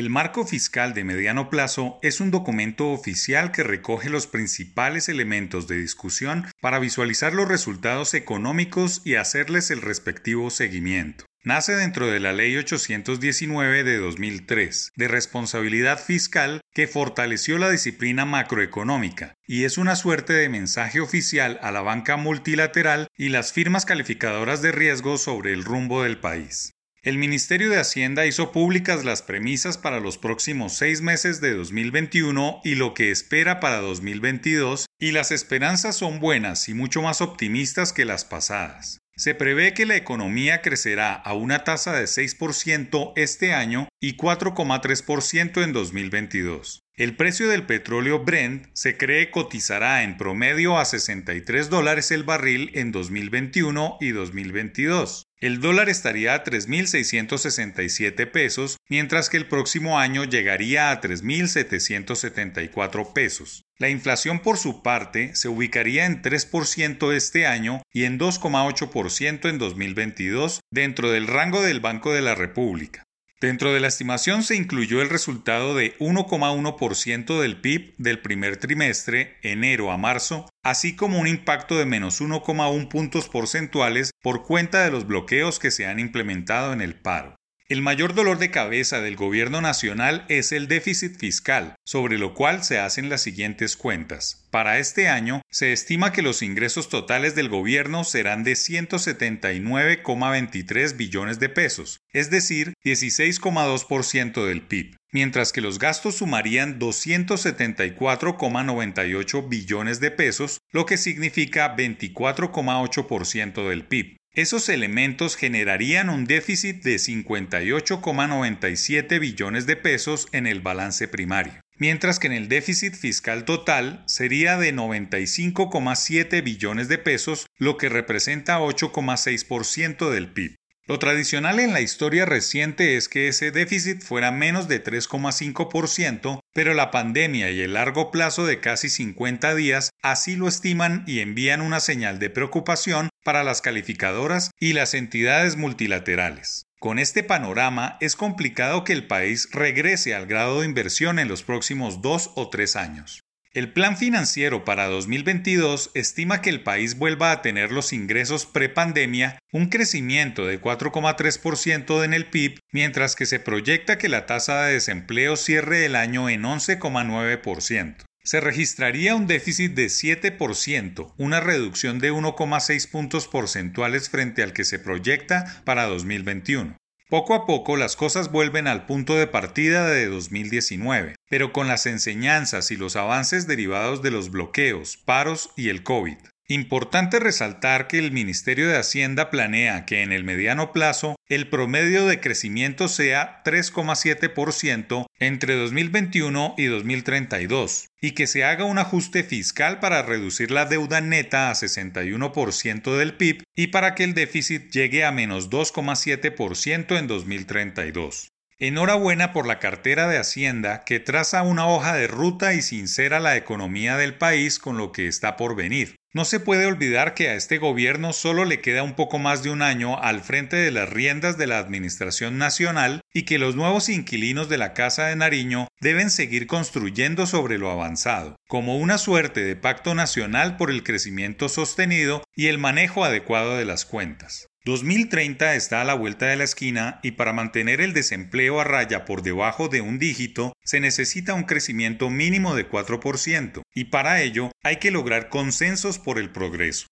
El marco fiscal de mediano plazo es un documento oficial que recoge los principales elementos de discusión para visualizar los resultados económicos y hacerles el respectivo seguimiento. Nace dentro de la Ley 819 de 2003 de responsabilidad fiscal que fortaleció la disciplina macroeconómica y es una suerte de mensaje oficial a la banca multilateral y las firmas calificadoras de riesgo sobre el rumbo del país. El Ministerio de Hacienda hizo públicas las premisas para los próximos seis meses de 2021 y lo que espera para 2022, y las esperanzas son buenas y mucho más optimistas que las pasadas. Se prevé que la economía crecerá a una tasa de 6% este año y 4,3% en 2022. El precio del petróleo Brent se cree cotizará en promedio a 63 dólares el barril en 2021 y 2022. El dólar estaría a 3.667 pesos, mientras que el próximo año llegaría a 3.774 pesos. La inflación por su parte se ubicaría en 3% este año y en 2,8% en 2022 dentro del rango del Banco de la República. Dentro de la estimación se incluyó el resultado de 1,1% del PIB del primer trimestre, enero a marzo, así como un impacto de menos 1,1 puntos porcentuales por cuenta de los bloqueos que se han implementado en el paro. El mayor dolor de cabeza del gobierno nacional es el déficit fiscal, sobre lo cual se hacen las siguientes cuentas. Para este año, se estima que los ingresos totales del gobierno serán de 179,23 billones de pesos, es decir, 16,2% del PIB, mientras que los gastos sumarían 274,98 billones de pesos, lo que significa 24,8% del PIB. Esos elementos generarían un déficit de 58,97 billones de pesos en el balance primario, mientras que en el déficit fiscal total sería de 95,7 billones de pesos, lo que representa 8,6% del PIB. Lo tradicional en la historia reciente es que ese déficit fuera menos de 3,5%, pero la pandemia y el largo plazo de casi 50 días así lo estiman y envían una señal de preocupación para las calificadoras y las entidades multilaterales. Con este panorama es complicado que el país regrese al grado de inversión en los próximos dos o tres años. El plan financiero para 2022 estima que el país vuelva a tener los ingresos prepandemia, un crecimiento de 4,3% en el PIB, mientras que se proyecta que la tasa de desempleo cierre el año en 11,9%. Se registraría un déficit de 7%, una reducción de 1,6 puntos porcentuales frente al que se proyecta para 2021. Poco a poco las cosas vuelven al punto de partida de 2019, pero con las enseñanzas y los avances derivados de los bloqueos, paros y el COVID. Importante resaltar que el Ministerio de Hacienda planea que en el mediano plazo el promedio de crecimiento sea 3,7% entre 2021 y 2032 y que se haga un ajuste fiscal para reducir la deuda neta a 61% del PIB y para que el déficit llegue a menos 2,7% en 2032. Enhorabuena por la cartera de Hacienda que traza una hoja de ruta y sincera la economía del país con lo que está por venir. No se puede olvidar que a este gobierno solo le queda un poco más de un año al frente de las riendas de la Administración Nacional y que los nuevos inquilinos de la Casa de Nariño deben seguir construyendo sobre lo avanzado, como una suerte de pacto nacional por el crecimiento sostenido y el manejo adecuado de las cuentas. 2030 está a la vuelta de la esquina y para mantener el desempleo a raya por debajo de un dígito se necesita un crecimiento mínimo de 4% y para ello hay que lograr consensos por el progreso.